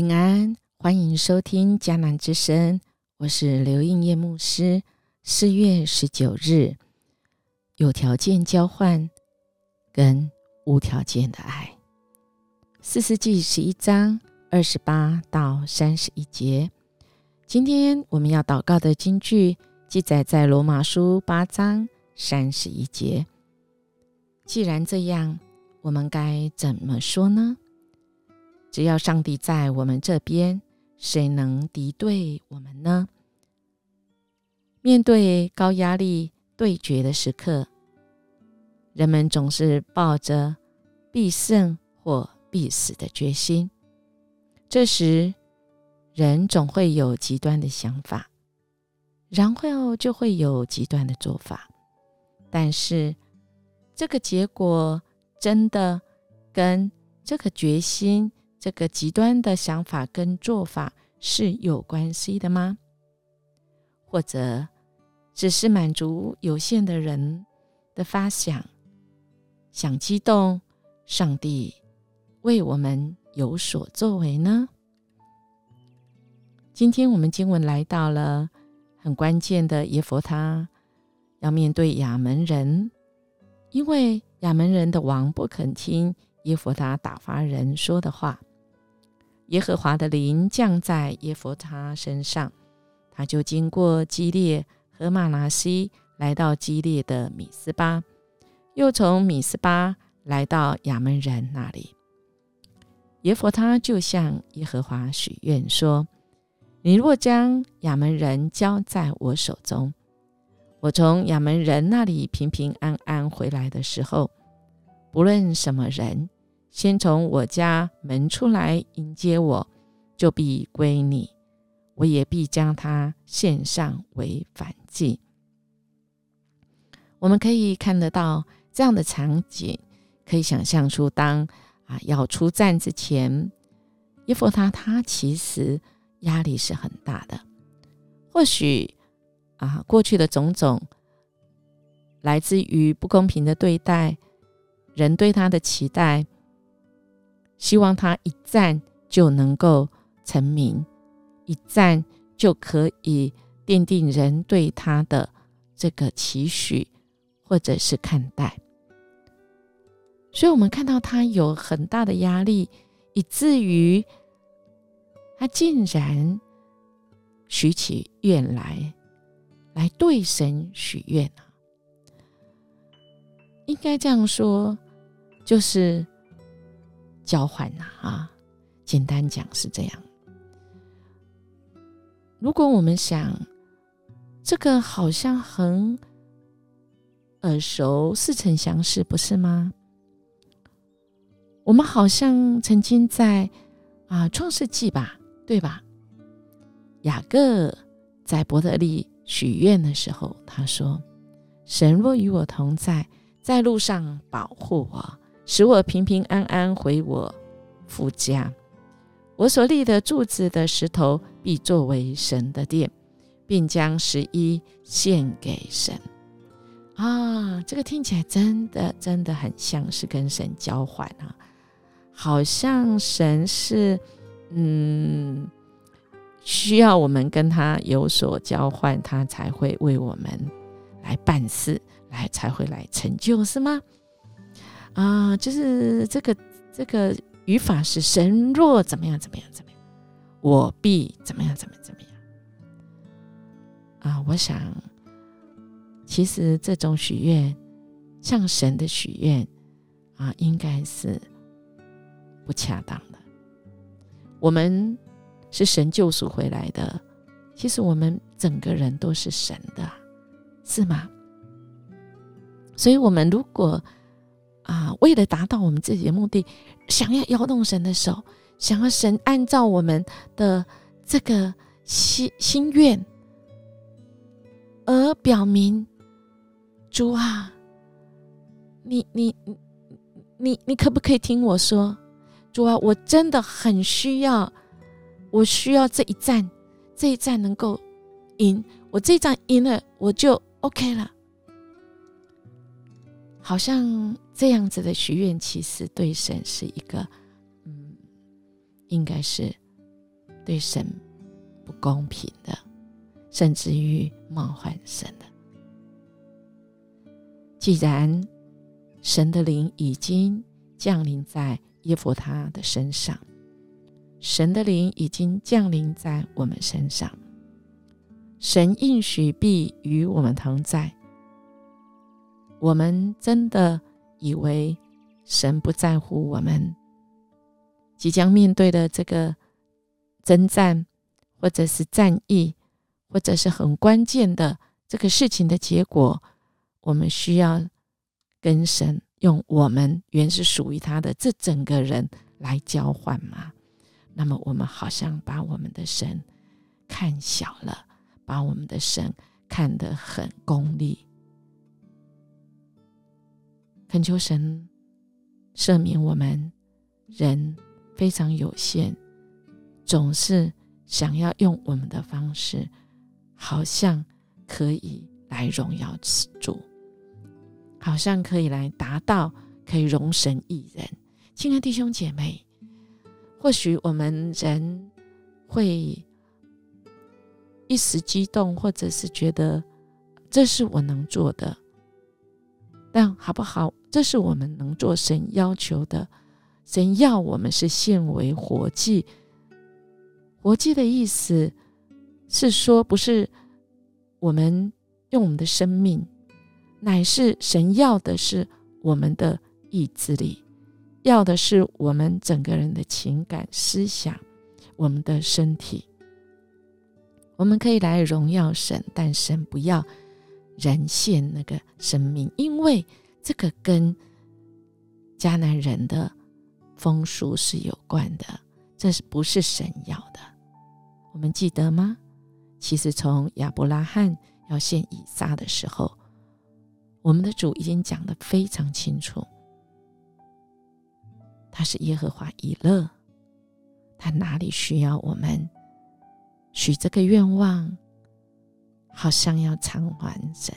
平安，欢迎收听迦南之声，我是刘应叶牧师。四月十九日，有条件交换跟无条件的爱。四世纪十一章二十八到三十一节。今天我们要祷告的经句记载在罗马书八章三十一节。既然这样，我们该怎么说呢？只要上帝在我们这边，谁能敌对我们呢？面对高压力对决的时刻，人们总是抱着必胜或必死的决心。这时，人总会有极端的想法，然后就会有极端的做法。但是，这个结果真的跟这个决心？这个极端的想法跟做法是有关系的吗？或者只是满足有限的人的发想，想激动上帝为我们有所作为呢？今天我们经文来到了很关键的耶佛他要面对亚门人，因为亚门人的王不肯听耶佛他打发人说的话。耶和华的灵降在耶佛他身上，他就经过基列和马拿西，来到基列的米斯巴，又从米斯巴来到亚门人那里。耶佛他就向耶和华许愿说：“你若将亚门人交在我手中，我从亚门人那里平平安安回来的时候，不论什么人。”先从我家门出来迎接我，就必归你；我也必将他献上为反祭。我们可以看得到这样的场景，可以想象出当啊要出战之前，耶弗他他其实压力是很大的。或许啊过去的种种来自于不公平的对待，人对他的期待。希望他一战就能够成名，一战就可以奠定人对他的这个期许，或者是看待。所以，我们看到他有很大的压力，以至于他竟然许起愿来，来对神许愿啊！应该这样说，就是。交换呐，啊，简单讲是这样。如果我们想，这个好像很耳熟，似曾相识，不是吗？我们好像曾经在啊创世纪吧，对吧？雅各在伯特利许愿的时候，他说：“神若与我同在，在路上保护我。”使我平平安安回我父家。我所立的柱子的石头必作为神的殿，并将十一献给神。啊，这个听起来真的真的很像是跟神交换啊，好像神是嗯需要我们跟他有所交换，他才会为我们来办事，来才会来成就，是吗？啊，就是这个这个语法是神若怎么样怎么样怎么样，我必怎么样怎么怎么样。啊，我想其实这种许愿，向神的许愿啊，应该是不恰当的。我们是神救赎回来的，其实我们整个人都是神的，是吗？所以，我们如果啊，为了达到我们自己的目的，想要摇动神的手，想要神按照我们的这个心心愿，而表明主啊，你你你你可不可以听我说，主啊，我真的很需要，我需要这一战，这一战能够赢，我这一战赢了，我就 OK 了。好像这样子的许愿，其实对神是一个，嗯，应该是对神不公平的，甚至于冒犯神的。既然神的灵已经降临在耶弗他的身上，神的灵已经降临在我们身上，神应许必与我们同在。我们真的以为神不在乎我们即将面对的这个征战，或者是战役，或者是很关键的这个事情的结果，我们需要跟神用我们原是属于他的这整个人来交换吗？那么我们好像把我们的神看小了，把我们的神看得很功利。恳求神赦免我们，人非常有限，总是想要用我们的方式，好像可以来荣耀此主，好像可以来达到可以容神一人。亲爱的弟兄姐妹，或许我们人会一时激动，或者是觉得这是我能做的。但好不好？这是我们能做神要求的。神要我们是献为活祭。活祭的意思是说，不是我们用我们的生命，乃是神要的是我们的意志力，要的是我们整个人的情感、思想、我们的身体。我们可以来荣耀神，但神不要。人献那个生命，因为这个跟迦南人的风俗是有关的，这是不是神要的？我们记得吗？其实从亚伯拉罕要献以撒的时候，我们的主已经讲得非常清楚，他是耶和华以勒，他哪里需要我们许这个愿望？好像要偿还神，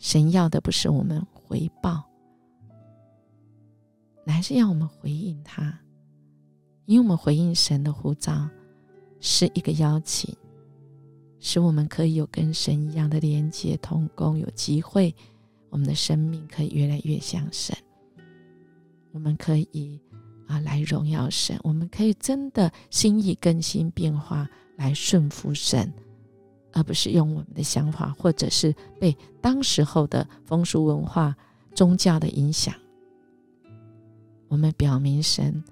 神要的不是我们回报，乃是要我们回应他，因为我们回应神的呼召是一个邀请，使我们可以有跟神一样的连接、同工，有机会，我们的生命可以越来越像神，我们可以啊来荣耀神，我们可以真的心意更新变化，来顺服神。而不是用我们的想法，或者是被当时候的风俗文化、宗教的影响，我们表明神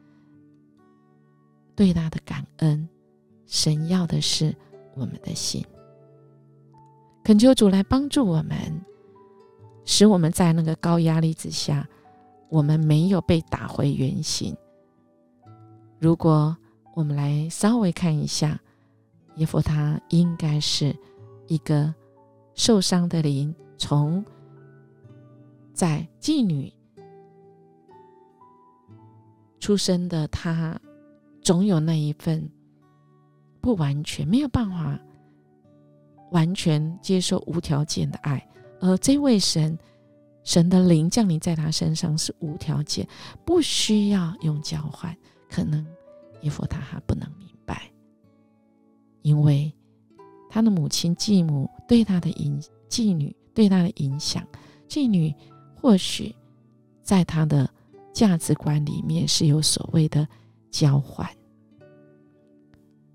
对他的感恩。神要的是我们的心，恳求主来帮助我们，使我们在那个高压力之下，我们没有被打回原形。如果我们来稍微看一下。耶夫他应该是一个受伤的灵，从在妓女出生的他，总有那一份不完全，没有办法完全接受无条件的爱，而这位神神的灵降临在他身上是无条件，不需要用交换，可能耶夫他还不能明白。因为他的母亲继母对他的影继女对他的影响，继女或许在他的价值观里面是有所谓的交换。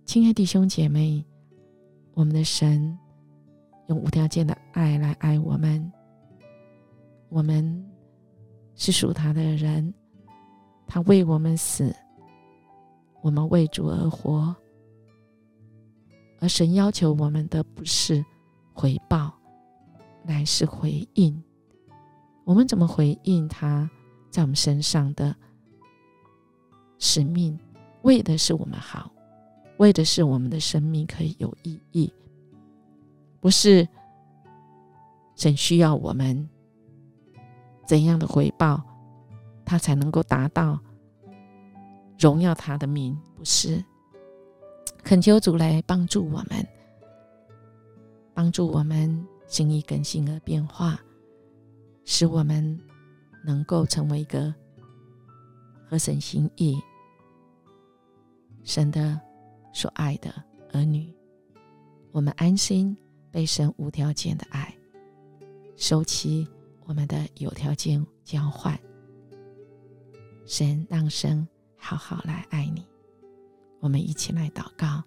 亲爱弟兄姐妹，我们的神用无条件的爱来爱我们，我们是属他的人，他为我们死，我们为主而活。而神要求我们的不是回报，乃是回应。我们怎么回应他在我们身上的使命？为的是我们好，为的是我们的生命可以有意义。不是神需要我们怎样的回报，他才能够达到荣耀他的名？不是。恳求主来帮助我们，帮助我们心意更新而变化，使我们能够成为一个合神心意、神的所爱的儿女，我们安心被神无条件的爱，收起我们的有条件交换。神让神好好来爱你，我们一起来祷告。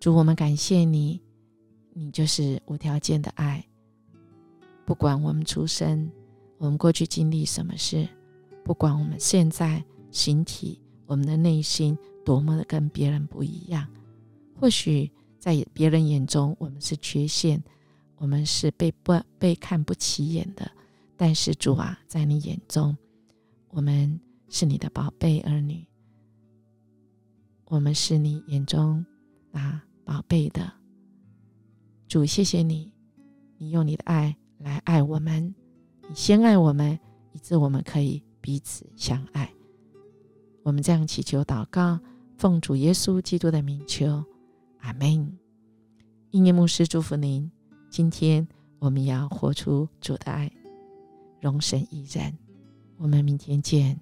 主，我们感谢你，你就是无条件的爱。不管我们出生，我们过去经历什么事，不管我们现在形体，我们的内心。多么的跟别人不一样？或许在别人眼中，我们是缺陷，我们是被不被看不起眼的。但是主啊，在你眼中，我们是你的宝贝儿女，我们是你眼中啊宝贝的。主，谢谢你，你用你的爱来爱我们，你先爱我们，以致我们可以彼此相爱。我们这样祈求祷告。奉主耶稣基督的名求，阿门。应念牧师祝福您。今天我们要活出主的爱，容神一人。我们明天见。